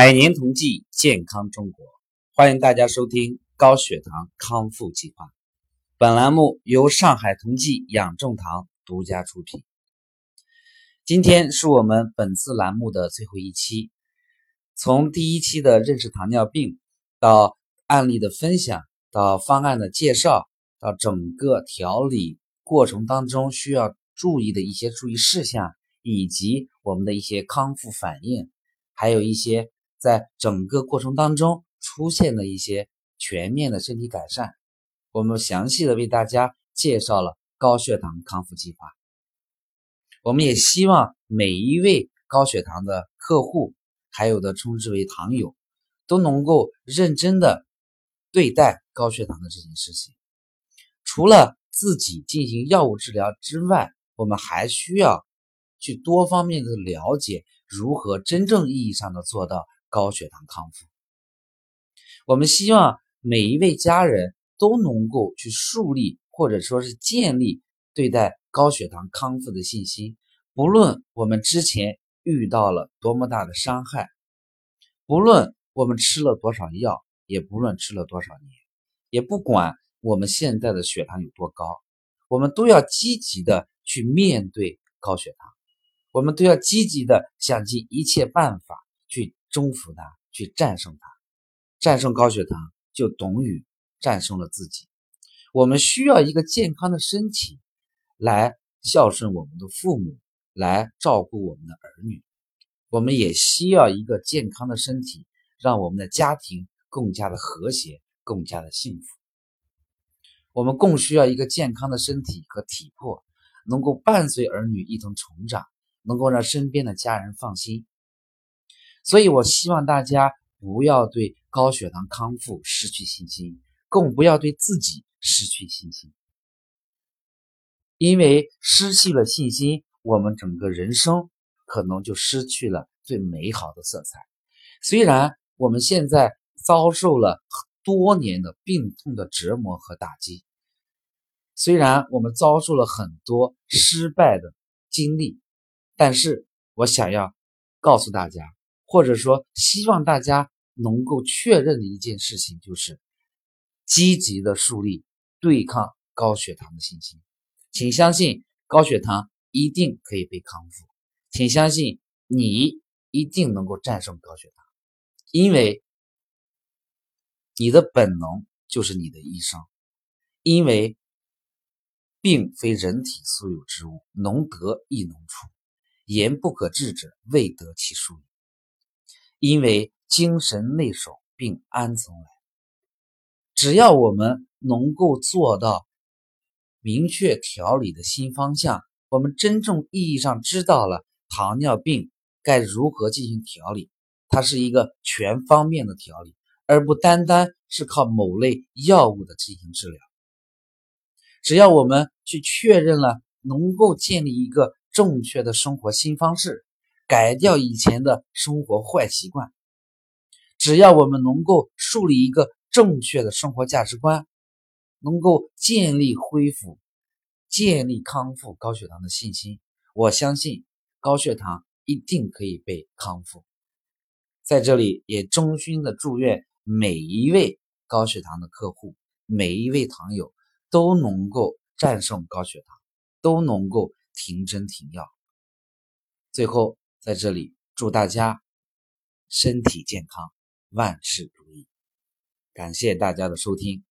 百年同济，健康中国，欢迎大家收听高血糖康复计划。本栏目由上海同济养正堂独家出品。今天是我们本次栏目的最后一期，从第一期的认识糖尿病，到案例的分享，到方案的介绍，到整个调理过程当中需要注意的一些注意事项，以及我们的一些康复反应，还有一些。在整个过程当中出现的一些全面的身体改善，我们详细的为大家介绍了高血糖康复计划。我们也希望每一位高血糖的客户，还有的称之为糖友，都能够认真的对待高血糖的这件事情。除了自己进行药物治疗之外，我们还需要去多方面的了解如何真正意义上的做到。高血糖康复，我们希望每一位家人都能够去树立或者说是建立对待高血糖康复的信心。不论我们之前遇到了多么大的伤害，不论我们吃了多少药，也不论吃了多少年，也不管我们现在的血糖有多高，我们都要积极的去面对高血糖，我们都要积极的想尽一切办法去。征服它，去战胜它，战胜高血糖就等于战胜了自己。我们需要一个健康的身体来孝顺我们的父母，来照顾我们的儿女。我们也需要一个健康的身体，让我们的家庭更加的和谐，更加的幸福。我们更需要一个健康的身体和体魄，能够伴随儿女一同成长，能够让身边的家人放心。所以，我希望大家不要对高血糖康复失去信心，更不要对自己失去信心。因为失去了信心，我们整个人生可能就失去了最美好的色彩。虽然我们现在遭受了多年的病痛的折磨和打击，虽然我们遭受了很多失败的经历，但是我想要告诉大家。或者说，希望大家能够确认的一件事情，就是积极的树立对抗高血糖的信心。请相信高血糖一定可以被康复，请相信你一定能够战胜高血糖，因为你的本能就是你的医生。因为病非人体所有之物，能得亦能除，言不可治者，未得其术也。因为精神内守，并安从来？只要我们能够做到明确调理的新方向，我们真正意义上知道了糖尿病该如何进行调理，它是一个全方面的调理，而不单单是靠某类药物的进行治疗。只要我们去确认了，能够建立一个正确的生活新方式。改掉以前的生活坏习惯，只要我们能够树立一个正确的生活价值观，能够建立恢复、建立康复高血糖的信心，我相信高血糖一定可以被康复。在这里也衷心的祝愿每一位高血糖的客户、每一位糖友都能够战胜高血糖，都能够停针停药。最后。在这里，祝大家身体健康，万事如意。感谢大家的收听。